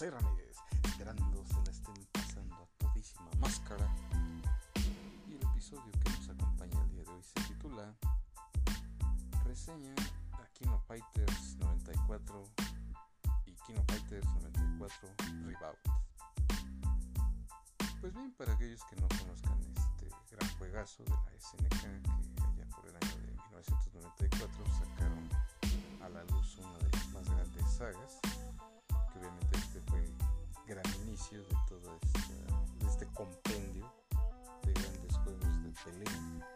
Ramírez, esperando se la estén pasando a todísima máscara. Y el episodio que nos acompaña el día de hoy se titula Reseña a Kino Fighters 94 y Kino Fighters 94 Rebound. Pues bien, para aquellos que no conozcan este gran juegazo de la SNK que allá por el año de 1994 sacaron a la luz una de las más grandes sagas que obviamente gran inicio de todo este, este compendio de grandes juegos de pelea,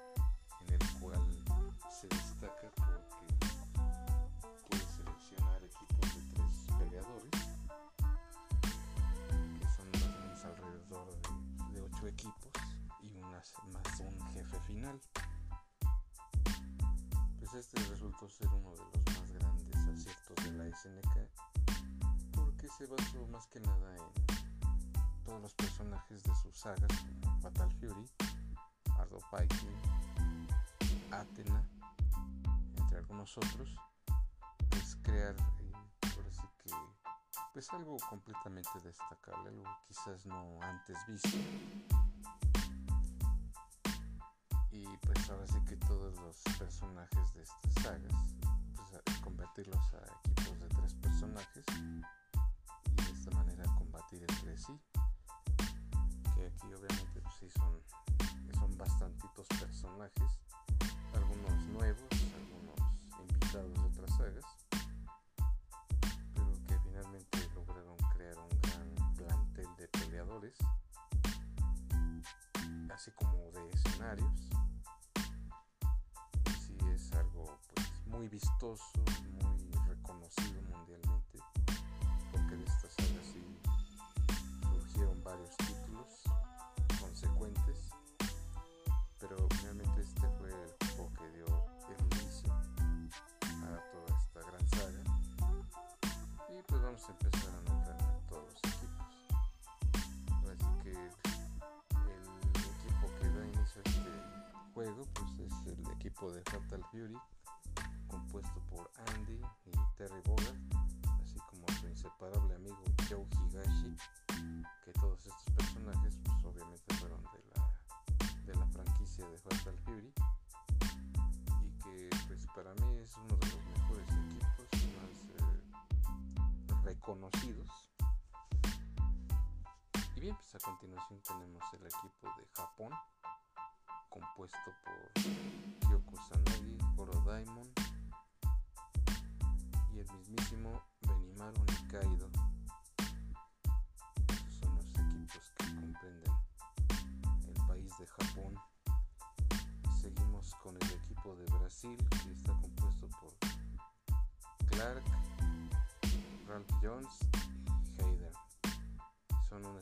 en el cual se destaca porque puede seleccionar equipos de tres peleadores, que son alrededor de, de ocho equipos y unas, más un jefe final. Pues este resultó ser uno de los más grandes aciertos de la SNK se basó más que nada en todos los personajes de sus sagas como Fatal Fury, Ardo Fighting, Athena, entre algunos otros, pues crear eh, que pues algo completamente destacable, algo quizás no antes visto. Y pues ahora sí que todos los personajes de estas sagas, pues convertirlos a equipos de tres personajes, entre sí. Que aquí obviamente pues, sí son, son bastantitos personajes. Algunos nuevos algunos invitados de otras sagas. Pero que finalmente lograron crear un gran plantel de peleadores. Así como de escenarios. Y sí es algo pues muy vistoso muy Fatal Fury, compuesto por Andy y Terry Bogard, así como su inseparable amigo Joe Higashi que todos estos personajes pues obviamente fueron de la, de la franquicia de Fatal Fury y que pues para mí es uno de los mejores equipos más eh, reconocidos. Y bien pues a continuación tenemos el equipo de Japón compuesto por Daimon y el mismísimo Benimaru Nikaido que comprenden el país de Japón. Seguimos con el equipo de Brasil que está compuesto por Clark, Ralph Jones y Hayden. Son una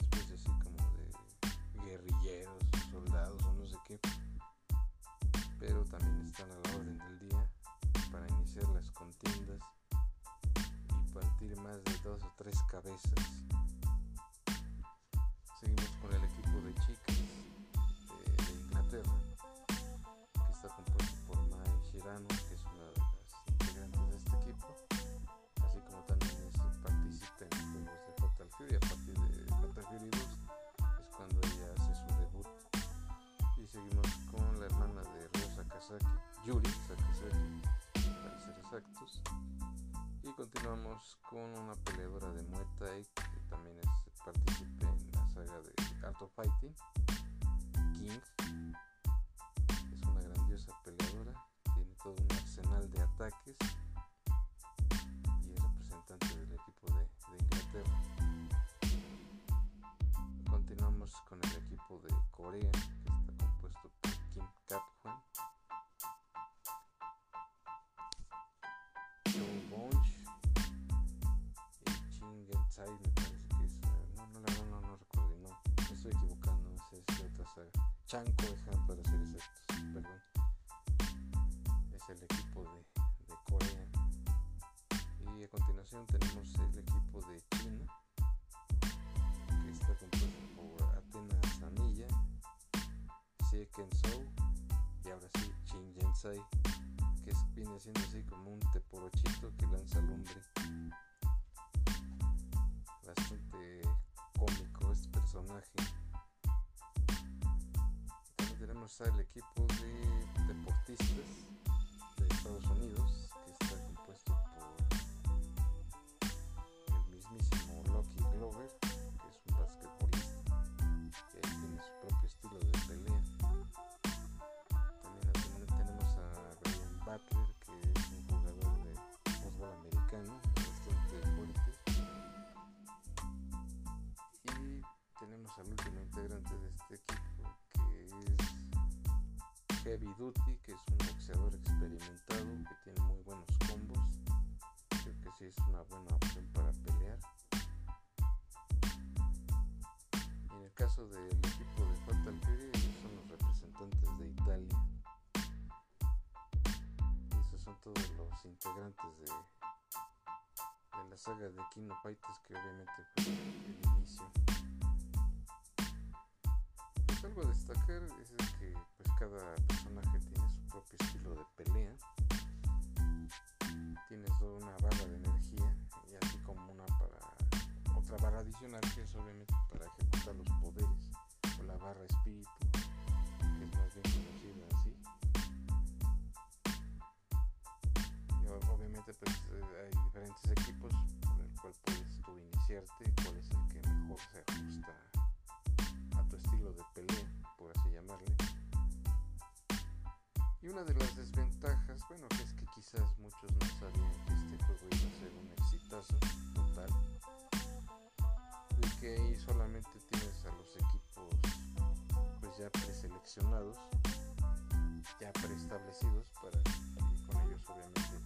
tres cabezas seguimos con el equipo de chicas de, Inglaterra, que está compuesto por Mai Shirano, que es una de las integrantes de este equipo, así como también participa en los juegos de Fatal Fury. A partir de Fatal Fury 2 es cuando ella hace su debut. Y seguimos con la hermana de Ryo Sakazaki, Yuri continuamos con una peleadora de Muay que también es, participa en saga de Art of Fighting, King. Es una grandiosa peleadora, tiene todo un arsenal de ataques y es representante del equipo de Inglaterra. Continuamos con el equipo de Corea, Chanco Han para ser exactos, perdón. Es el equipo de, de, Corea. Y a continuación tenemos el equipo de China, que está compuesto por Athena Sanilla, Xie Zhou y ahora sí Chin Yensai, que viene siendo así como un teporochito que lanza lumbre. bastante cómico este personaje. Tenemos al equipo de deportistas de Estados Unidos, que está compuesto por el mismísimo Lucky Glover, que es un basquetbolista, que tiene su propio estilo de pelea. También tenemos a Brian Butler, que es un jugador de fútbol americano bastante fuerte. Y tenemos al último integrante de este equipo, Heavy Duty, que es un boxeador experimentado que tiene muy buenos combos. Creo que sí es una buena opción para pelear. En el caso del equipo de Fatal Fury, ellos son los representantes de Italia. Y esos son todos los integrantes de, de la saga de Kino Fighters que obviamente fue el inicio. Algo a destacar es que pues cada personaje tiene su propio estilo de pelea. Tienes una barra de energía y así como una para otra barra adicional que es obviamente para ejecutar los poderes o la barra espíritu que es más bien conocida así. Obviamente pues hay diferentes equipos con el cual puedes tú iniciarte cuál es el que mejor se ajusta estilo de pelea, por así llamarle. Y una de las desventajas, bueno, que es que quizás muchos no sabían que este juego iba a ser un exitazo total. De que ahí solamente tienes a los equipos pues ya preseleccionados, ya preestablecidos para que con ellos obviamente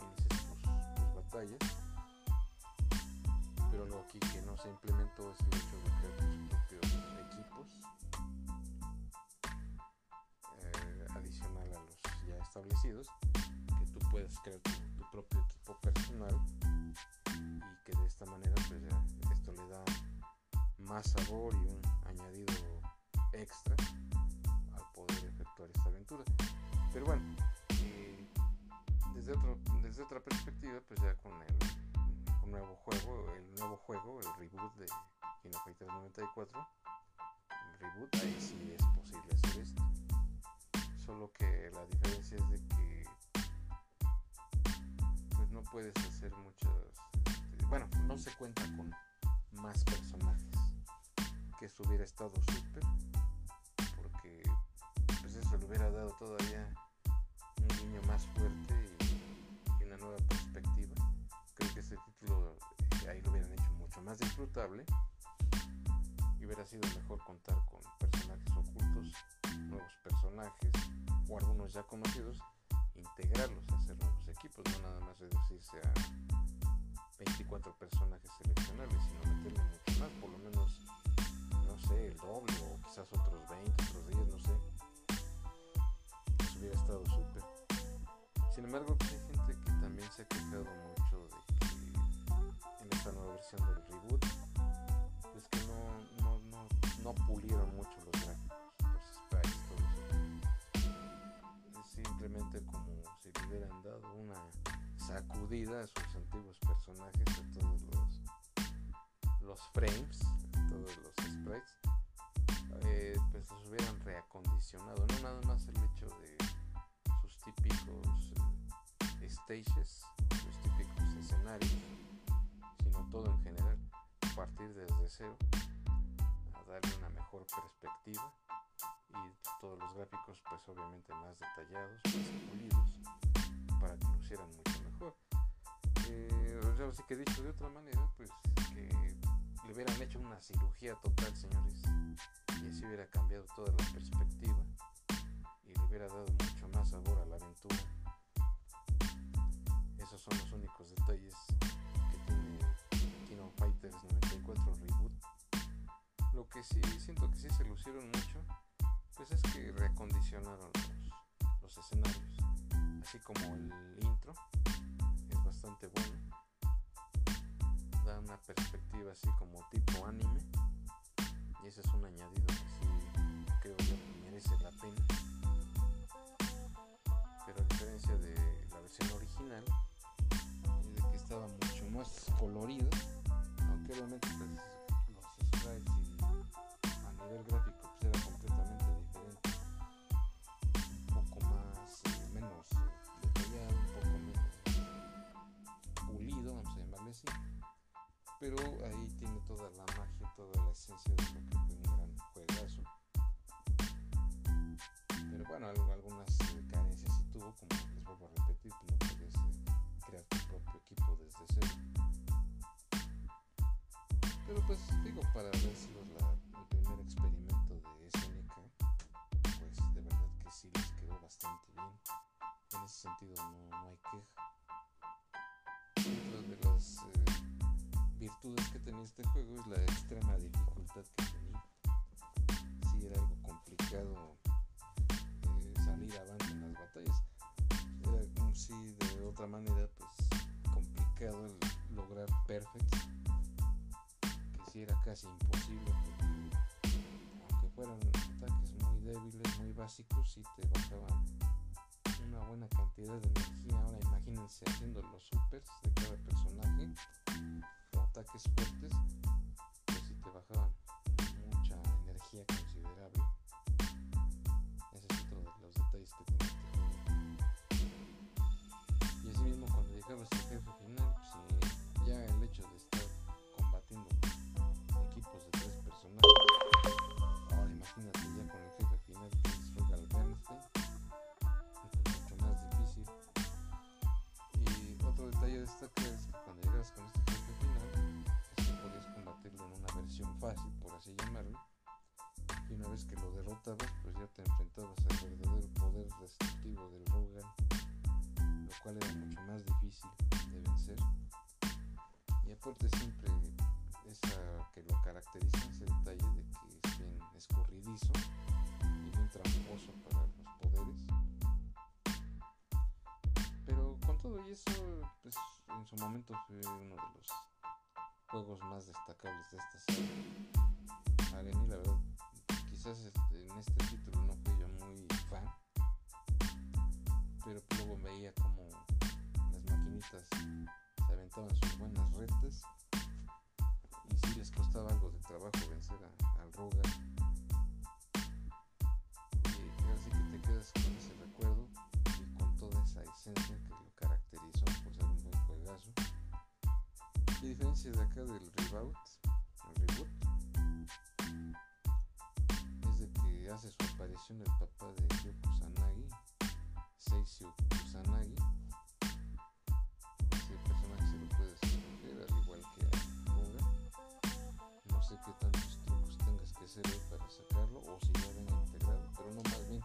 inicies tus, tus batallas. Pero algo aquí que no se implementó es el hecho de crear equipos eh, adicional a los ya establecidos que tú puedes crear tu, propio equipo personal y que de esta manera pues ya esto le da más sabor y un añadido extra al poder efectuar esta aventura. Pero bueno eh, desde, otro, desde otra perspectiva pues ya con el nuevo juego el nuevo juego el reboot de Kino Fighters 94 el reboot ahí sí es posible hacer esto. Solo que la diferencia es de que pues no puedes hacer muchas este, bueno no se cuenta con más personajes que eso hubiera estado súper porque pues eso le hubiera dado todavía un guiño más fuerte y, y, una nueva perspectiva. Creo que este título eh, ahí lo hubieran hecho mucho más disfrutable hubiera sido mejor contar con personajes ocultos nuevos personajes o algunos ya conocidos, integrarlos hacer nuevos equipos, no nada más reducirse a 24 personajes seleccionables, sino meterle mucho más, por lo menos, no sé, el doble o quizás otros 20, otros 10, no sé. Eso hubiera estado súper. Sin embargo, a sus antiguos personajes, a todos los, los frames, a todos los sprites, eh, pues los hubieran reacondicionado, no nada más el hecho de sus típicos eh, stages, sus típicos escenarios, sino todo en general, partir desde cero, a darle una mejor perspectiva y todos los gráficos pues obviamente más detallados, más pulidos para que lucieran mucho mejor. Eh, sea, que dicho de otra manera, pues que le hubieran hecho una cirugía total, señores, y así hubiera cambiado toda la perspectiva y le hubiera dado mucho más sabor a la aventura. Esos son los únicos detalles que tiene Kino Fighters 94 Reboot. Lo que sí siento que sí se lucieron mucho pues es que reacondicionaron los, escenarios, así como el intro, bastante bueno, da una perspectiva así como tipo anime, y ese es un añadido que sí creo que merece la pena. Pero a diferencia de la versión original, es de que estaba mucho más colorido, aunque obviamente pues, los sprites a nivel gráfico Pero ahí tiene toda la magia, toda la esencia de lo que fue un gran juegazo. Pero bueno, algunas eh, carencias sí tuvo, como les vuelvo a repetir, no podías crear tu propio equipo desde cero. Pero pues digo, para haber sido la, el primer experimento de SNK, pues de verdad que sí les quedó bastante bien. En ese sentido no, no hay queja. Este juego es la extrema dificultad que tenía. Sí era algo complicado eh, salir avante en las batallas. Era como si de otra manera pues complicado el lograr perfect era casi imposible porque aunque fueran ataques muy débiles, muy básicos, sí te bajaban una buena cantidad de energía. Ahora imagínense haciendo los supers de cada personaje ataques fuertes, pues sí te bajaban mucha energía considerable. Ese es otro de los detalles que tiene este juego. Y así mismo cuando llegabas al jefe final, cual era mucho más difícil de vencer. Y aparte siempre esa que lo caracteriza ese detalle de que es bien escurridizo y bien tramposo para los poderes. Pero con todo y eso, pues en su momento fue uno de los juegos más destacables de esta serie. Se aventaban sus buenas retas y si les costaba algo de trabajo vencer al Rogan. Y así que te quedas con ese recuerdo y con toda esa esencia que lo caracterizó por ser un buen juegazo. A diferencia de acá del reboot, el reboot, es de que hace su aparición el papá de Yoko Kusanagi, Seisio Kusanagi qué tantos trucos tengas que hacer ahí para sacarlo o si ya venga integrado, pero no más bien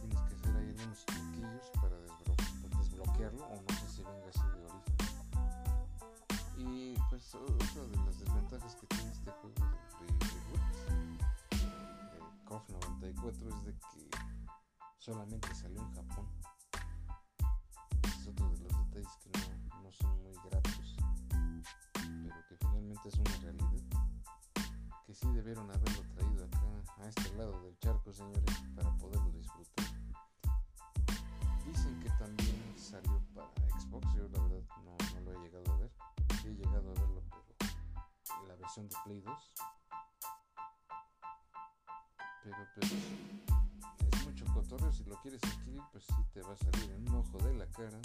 tienes que hacer ahí algunos truquillos para desbloquearlo o no sé si venga así de origen. Y pues otra de las desventajas que tiene este juego de, de, de KOF 94 es de que solamente salió en Japón. es otro de los detalles que no, no son muy gratos, pero que finalmente es una realidad sí debieron haberlo traído acá a este lado del charco, señores, para poderlo disfrutar. Dicen que también salió para Xbox, yo la verdad no, no lo he llegado a ver. he llegado a verlo, pero en la versión de Play 2. Pero pues es mucho cotorreo, si lo quieres adquirir, pues sí te va a salir en un ojo de la cara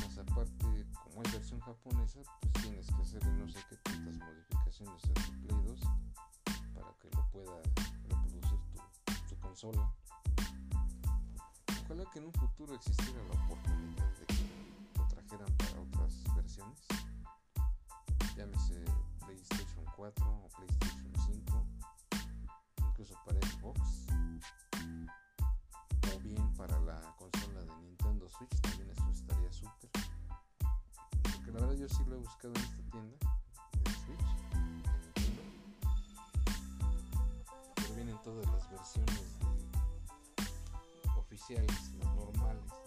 más aparte como es versión japonesa pues tienes que hacerle no sé qué tantas modificaciones a tu Play 2 para que lo pueda reproducir tu, consola. Ojalá que en un futuro existiera la oportunidad de que lo trajeran para otras versiones. Llámese PlayStation 4 o PlayStation 5 incluso para Xbox. O bien para la consola de Nintendo Switch también súper la verdad yo sí lo he buscado en esta tienda de Switch pero vienen todas las versiones oficiales normales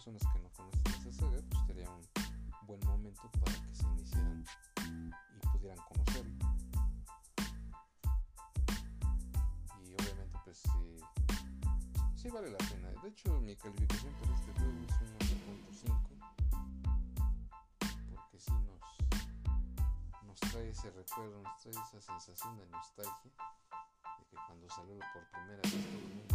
personas que no conocen esa saga, pues sería un buen momento para que se iniciaran y pudieran conocerlo. Y obviamente, pues sí, sí vale la pena. De hecho, mi calificación para este juego es un 8.5 porque sí nos, nos trae ese recuerdo, nos trae esa sensación de nostalgia de que cuando salió por primera vez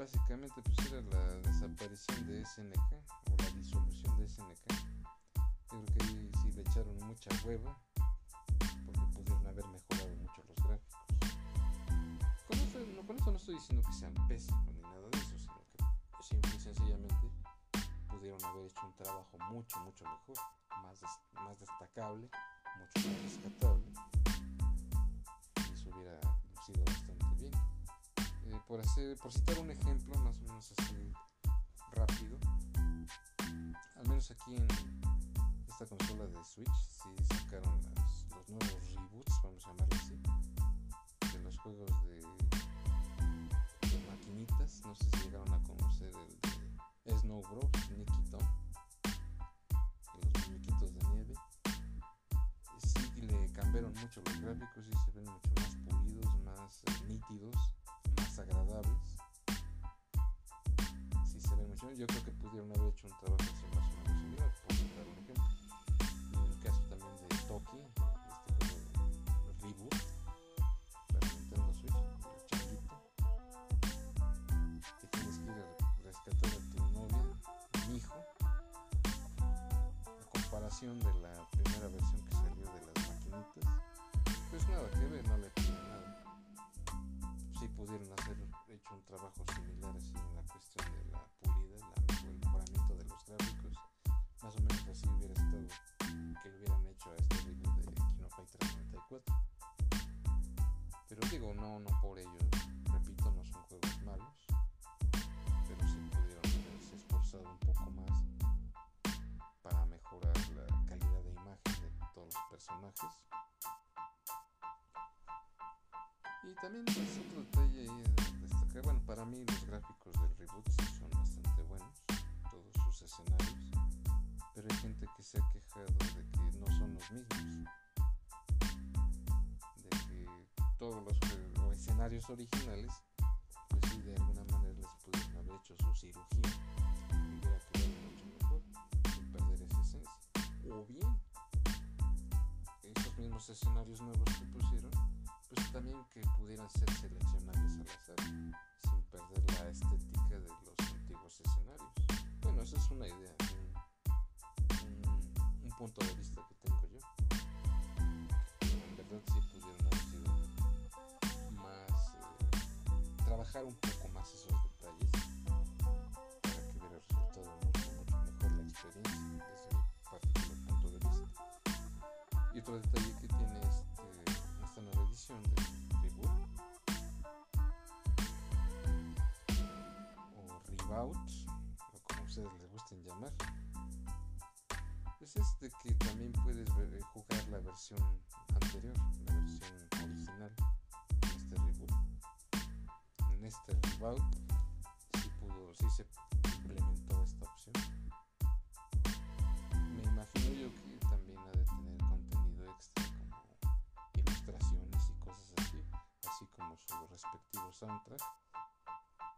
básicamente pues era la desaparición de SNK o la disolución de SNK. Yo creo que ahí sí le echaron mucha hueva porque pudieron haber mejorado mucho los gráficos. Con esto, no, estoy diciendo que sean pésimos ni nada de eso, sino que simple y sencillamente pudieron haber hecho un trabajo mucho, mucho mejor, más, más destacable, mucho más rescatable y eso hubiera por, hacer, por citar un ejemplo más o menos así rápido, al menos aquí en esta consola de Switch sí sacaron los nuevos reboots, vamos a llamarlo así, de los juegos de, maquinitas. No sé si llegaron a conocer el de Snow Bros, Nicky Tom, los muñequitos de nieve. Sí le cambiaron mucho los gráficos y se ven mucho más pulidos, más eh, nítidos, agradables. Sí se ven mucho. Yo creo que pudieron haber hecho un trabajo así más o menos similar, dar un ejemplo. En el caso también de Toki, este juego de reboot para Nintendo Switch, el changuito, que tienes que ir a rescatar a tu novia, mi hijo. A comparación de la primera versión que salió de las maquinitas, pues nada que ver, no le pudieron hacer hecho un trabajo similar así en la cuestión de la pulida, el mejoramiento de los gráficos. Más o menos así hubiera estado que lo hubieran hecho a este reboot de Kino Fighters 94. Pero digo, no, no por ello, repito, no son juegos malos, pero sí pudieron haberse esforzado un poco más para mejorar la calidad de imagen de todos los personajes. Y también pues, bueno, para mí los gráficos del reboot son bastante buenos, todos sus escenarios, pero hay gente que se ha quejado de que no son los mismos, de que todos los escenarios originales, pues sí, de alguna manera les pudieron haber hecho su cirugía y hubiera quedado mucho mejor, sin perder esa esencia. O bien, esos mismos escenarios nuevos que pusieron, pues también que pudieran ser seleccionables al azar, perder la estética de los antiguos escenarios. Bueno, esa es una idea, un, un- un punto de vista que tengo yo. En verdad sí pudieron haber sido más, eh, trabajar un poco más esos detalles para que hubiera resultado mucho, mejor la experiencia desde mi particular punto de vista. Y otro detalle que tiene este, esta nueva edición les gusten llamar, es de que también puedes eh, jugar la versión anterior, la versión original, en este reboot. En este reboot sí, pudo, sí se implementó esta opción. Me imagino yo que también ha de tener contenido extra como ilustraciones y cosas así, así como su respectivo soundtrack,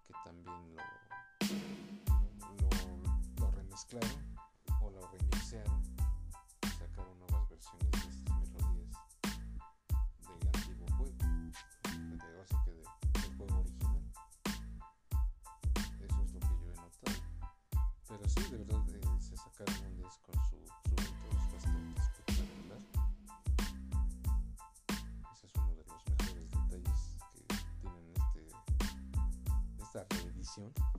que también lo remezclaron o lo remixearon, sacaron nuevas versiones de estas melodías del antiguo juego, de, o sea que de, del juego original. Eso es lo que yo he notado. Pero sí, de verdad eh, se sacaron un disco con su, su es bastante espectacular. Ese es uno de los mejores detalles que tienen este, esta reedición.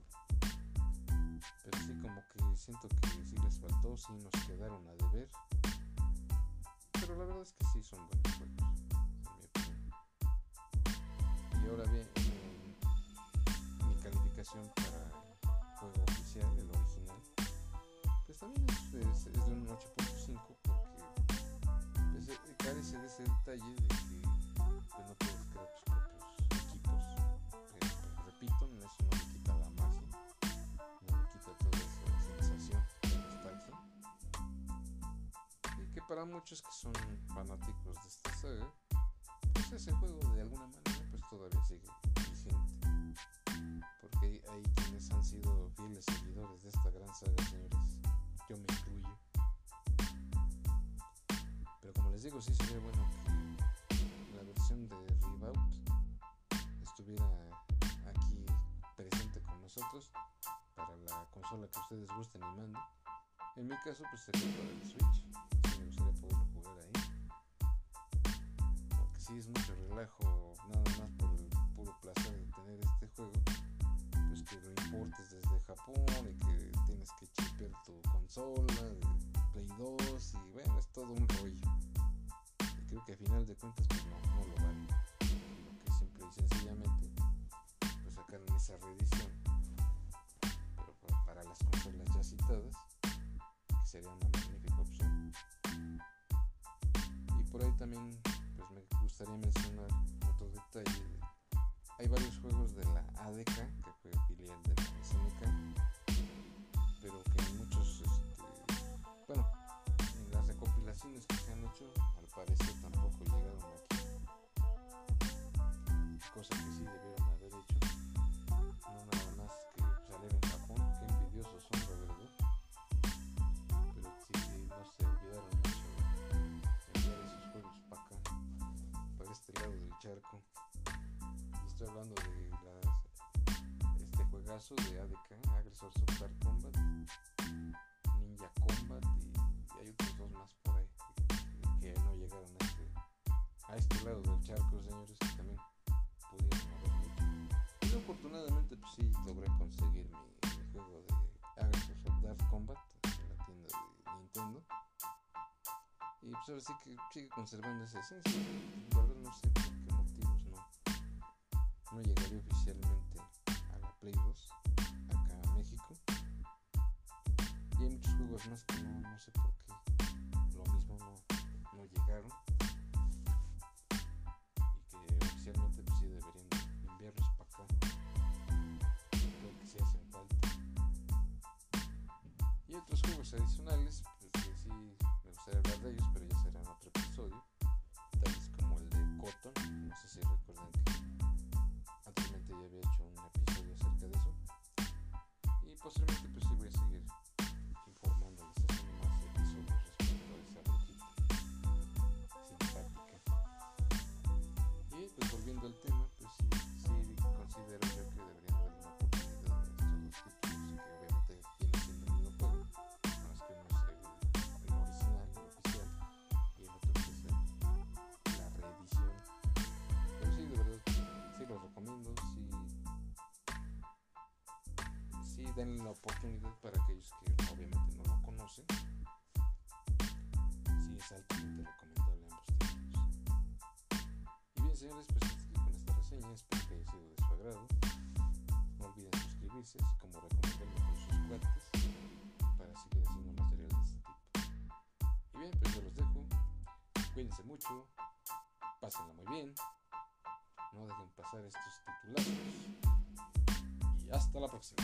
Pero sí, como que siento que sí les faltó, sí nos quedaron a deber. Pero la verdad es que sí son buenos juegos, en mi opinión. Y ahora bien, eh, mi calificación para el juego oficial, el original, pues también es, es- es de un 8.5 porque pues, eh, carece de ese detalle de que pues, no puedes crear tus propios equipos. Pues, repito, no le quita para muchos que son fanáticos de esta saga, pues ese juego de alguna manera pues todavía sigue vigente. Porque hay, quienes han sido fieles seguidores de esta gran saga, señores. Yo me incluyo. Pero como les digo, sí sería bueno que la versión de Reboot estuviera aquí presente con nosotros para la consola que ustedes gusten y manden. En mi caso, pues sería para el Switch. Sí es mucho relajo, nada más por el puro placer de tener este juego. Pues que lo importes desde Japón y que tienes que chipear tu consola de Play 2 y bueno, es todo un rollo. Creo que a final de cuentas, pues no, no lo vale. Lo que simple y sencillamente, pues sacaron esa reedición. Pero pa- para las consolas ya citadas que sería una magnífica opción. Y por ahí también gustaría mencionar otro detalle. de- hay varios juegos de la ADK, que fue filial de la SNK, pero que en muchos, este, bueno, en las recopilaciones que se han hecho, al parecer tampoco llegaron aquí. Cosa que sí debieron este juegazo de ADK, Aggressors of Dark Combat, Ninja Combat y, hay otros dos más por ahí que, no llegaron a este, a este lado del charco, señores, que también pudieron haberlo. Y afortunadamente, pues sí logré conseguir mi, juego de Aggressors of Dark Combat en la tienda de Nintendo. Y pues ahora sí que sigue conservando esa esencia. La verdad no sé por qué motivos no, no llegaría oficialmente Play 2 acá a México. Y hay muchos juegos más que no, no sé por qué lo mismo no, no llegaron. Y que oficialmente pues sí deberían de enviarlos para acá. Creo que sí hacen falta. Y otros juegos adicionales, pues que sí me gustaría hablar de ellos, posteriormente denle la oportunidad para aquellos que obviamente no lo conocen. Sí es altamente recomendable ambos títulos. Y bien señores, pues con esta reseña, espero que haya sido de su agrado. No olviden suscribirse, así como recomendarme con sus cuates para seguir haciendo material de este tipo. Y bien, pues yo los dejo. Cuídense mucho, pásenla muy bien, no dejen pasar estos titulazos. Y hasta la próxima.